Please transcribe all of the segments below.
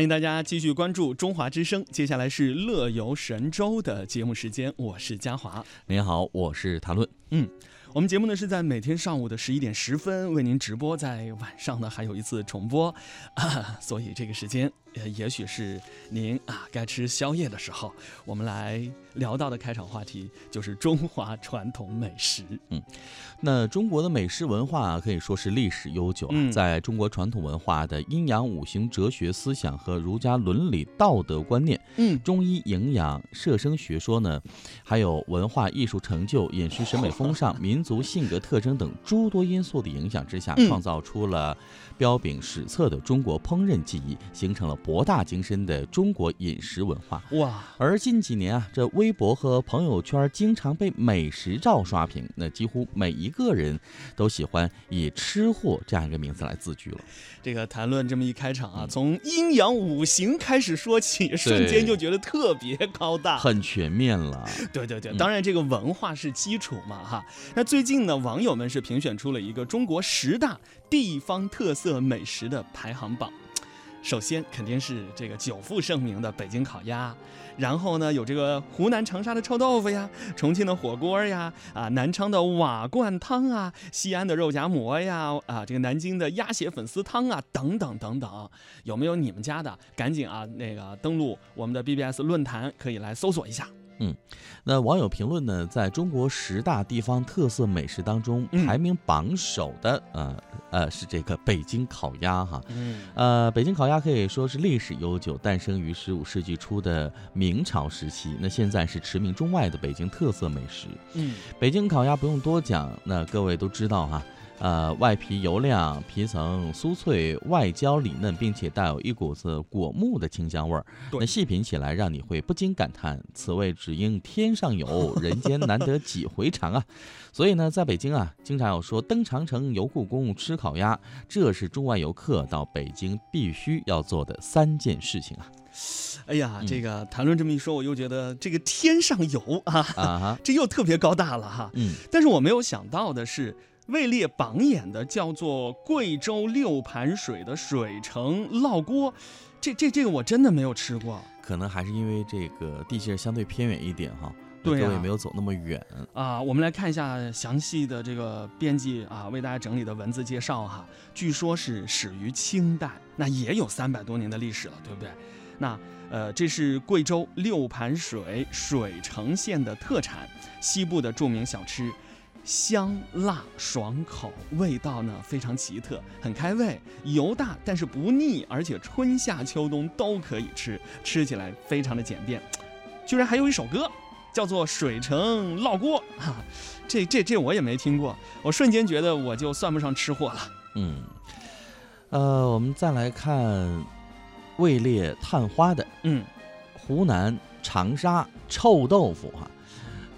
欢迎大家继续关注中华之声，接下来是乐游神州的节目时间，我是嘉华。您好，我是谭论。嗯。我们节目呢是在每天上午的十一点十分为您直播，在晚上呢还有一次重播，啊，所以这个时间呃也许是您啊该吃宵夜的时候。我们来聊到的开场话题就是中华传统美食。嗯，那中国的美食文化可以说是历史悠久啊，在中国传统文化的阴阳五行哲学思想和儒家伦理道德观念，嗯，中医营养摄生学说呢，还有文化艺术成就、饮食审美风尚、民。民族性格特征等诸多因素的影响之下，创造出了彪炳史册的中国烹饪技艺，形成了博大精深的中国饮食文化。哇！而近几年啊，这微博和朋友圈经常被美食照刷屏，那几乎每一个人都喜欢以“吃货”这样一个名字来自居了。这个谈论这么一开场啊，从阴阳五行开始说起，瞬间就觉得特别高大，很全面了。对对对，当然这个文化是基础嘛，哈。那最近呢，网友们是评选出了一个中国十大地方特色美食的排行榜。首先肯定是这个久负盛名的北京烤鸭，然后呢有这个湖南长沙的臭豆腐呀，重庆的火锅呀，啊南昌的瓦罐汤啊，西安的肉夹馍呀，啊这个南京的鸭血粉丝汤啊，等等等等，有没有你们家的？赶紧啊那个登录我们的 BBS 论坛，可以来搜索一下。嗯，那网友评论呢，在中国十大地方特色美食当中，排名榜首的，呃呃，是这个北京烤鸭哈。嗯，呃，北京烤鸭可以说是历史悠久，诞生于十五世纪初的明朝时期。那现在是驰名中外的北京特色美食。嗯，北京烤鸭不用多讲，那各位都知道哈。呃，外皮油亮，皮层酥脆，外焦里嫩，并且带有一股子果木的清香味儿。那细品起来，让你会不禁感叹：此味只应天上有 人间难得几回尝啊！所以呢，在北京啊，经常有说登长城、游故宫、吃烤鸭，这是中外游客到北京必须要做的三件事情啊！哎呀，这个谈论这么一说，我又觉得这个天上有啊，啊，这又特别高大了哈。嗯，但是我没有想到的是。位列榜眼的叫做贵州六盘水的水城烙锅，这这这个我真的没有吃过，可能还是因为这个地界相对偏远一点哈，对各位没有走那么远啊。我们来看一下详细的这个编辑啊为大家整理的文字介绍哈，据说是始于清代，那也有三百多年的历史了，对不对？那呃，这是贵州六盘水水城县的特产，西部的著名小吃。香辣爽口，味道呢非常奇特，很开胃，油大但是不腻，而且春夏秋冬都可以吃，吃起来非常的简便。居然还有一首歌，叫做《水城烙锅》哈，这这这我也没听过，我瞬间觉得我就算不上吃货了。嗯，呃，我们再来看位列探花的，嗯，湖南长沙臭豆腐哈。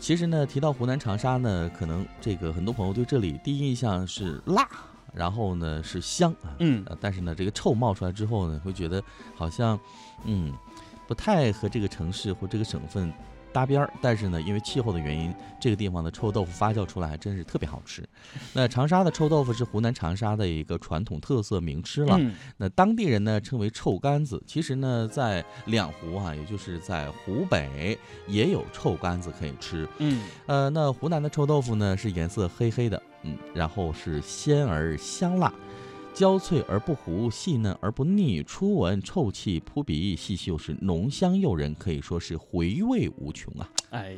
其实呢，提到湖南长沙呢，可能这个很多朋友对这里第一印象是辣，然后呢是香啊，嗯，但是呢这个臭冒出来之后呢，会觉得好像，嗯，不太和这个城市或这个省份。搭边儿，但是呢，因为气候的原因，这个地方的臭豆腐发酵出来还真是特别好吃。那长沙的臭豆腐是湖南长沙的一个传统特色名吃了。那当地人呢称为臭干子。其实呢，在两湖啊，也就是在湖北也有臭干子可以吃。嗯，呃，那湖南的臭豆腐呢是颜色黑黑的，嗯，然后是鲜而香辣。焦脆而不糊，细嫩而不腻，初闻臭气扑鼻，细嗅是浓香诱人，可以说是回味无穷啊！哎，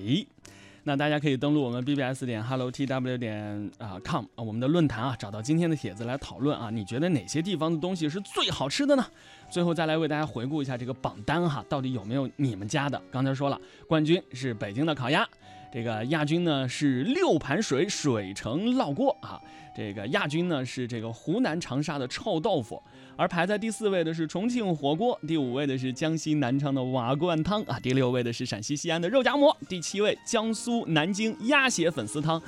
那大家可以登录我们 bbs 点 hello tw 点啊 com 啊，我们的论坛啊，找到今天的帖子来讨论啊，你觉得哪些地方的东西是最好吃的呢？最后再来为大家回顾一下这个榜单哈，到底有没有你们家的？刚才说了，冠军是北京的烤鸭。这个亚军呢是六盘水水城烙锅啊，这个亚军呢是这个湖南长沙的臭豆腐，而排在第四位的是重庆火锅，第五位的是江西南昌的瓦罐汤啊，第六位的是陕西西安的肉夹馍，第七位江苏南京鸭血粉丝汤，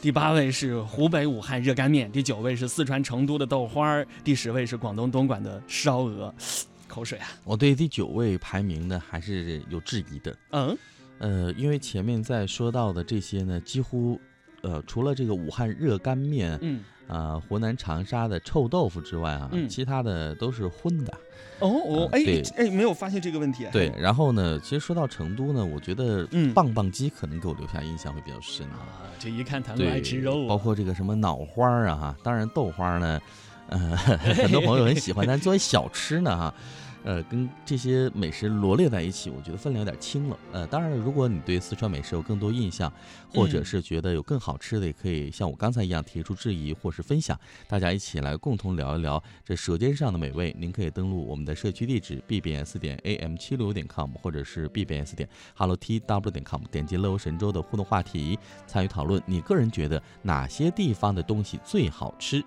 第八位是湖北武汉热干面，第九位是四川成都的豆花儿，第十位是广东东莞的烧鹅，口水啊！我对第九位排名呢还是有质疑的，嗯。呃，因为前面在说到的这些呢，几乎呃，除了这个武汉热干面，嗯，呃，湖南长沙的臭豆腐之外啊，嗯其他的都是荤的。哦哦，哎对哎，没有发现这个问题。对，然后呢，其实说到成都呢，我觉得嗯棒棒鸡可能给我留下印象会比较深。啊，这一看他们，爱吃肉啊，包括这个什么脑花儿啊，哈，当然豆花呢，呃，很多朋友很喜欢，但作为小吃呢，哈。呃，跟这些美食罗列在一起，我觉得分量有点轻了。呃，当然了，如果你对四川美食有更多印象，或者嗯是觉得有更好吃的，也可以像我刚才一样提出质疑或是分享，大家一起来共同聊一聊这舌尖上的美味。您可以登录我们的社区地址 bbs 点 am 七六点 com，或者是 bbs 点 hello tw 点 com，点击乐游神州的互动话题，参与讨论。你个人觉得哪些地方的东西最好吃？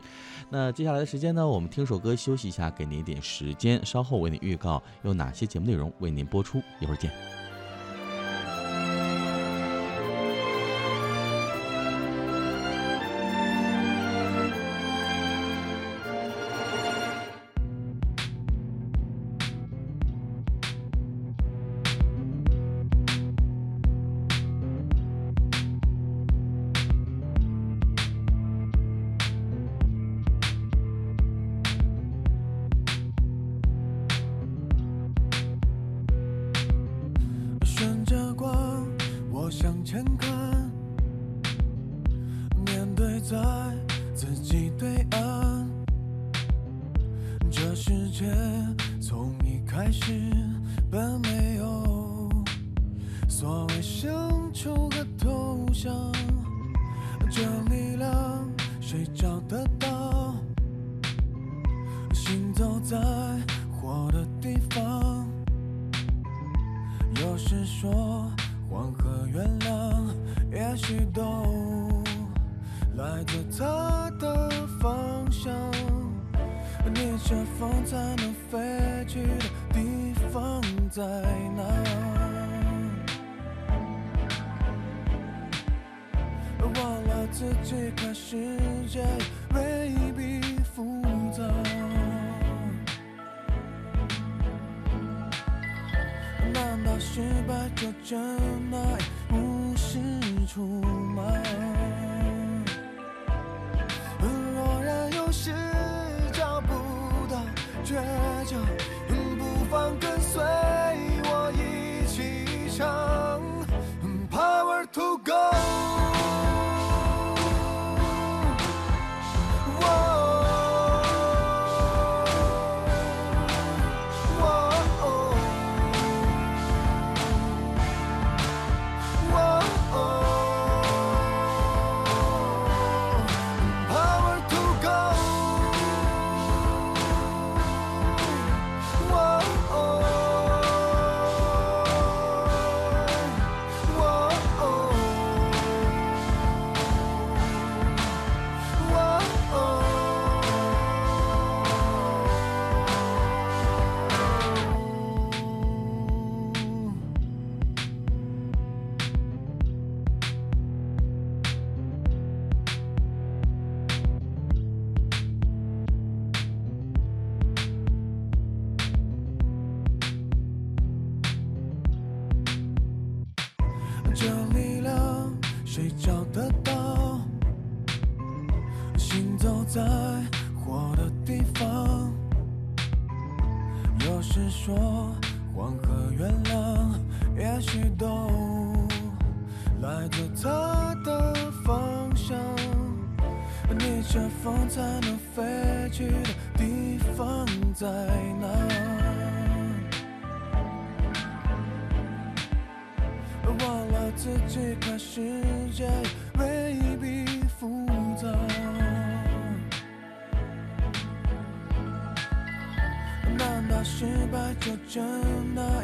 那接下来的时间呢，我们听首歌休息一下，给您一点时间，稍后为你预告有哪些节目内容为您播出，一会儿见。在自己对岸。这世界从一开始本没有所谓胜出和投降，这力量谁找得到？行走在火的地方。有时说黄河原谅，也许都来自他的方向。逆着风才能飞去的地方在哪？忘了自己看世界未必复杂。难道失败就真爱无是处倔强，不放歌。这力量谁找得到？行走在火的地方。有时说黄河原谅，也许都来自他的方向。逆着风才能飞去的地方在哪？自己看世界未必复杂。难道失败就真的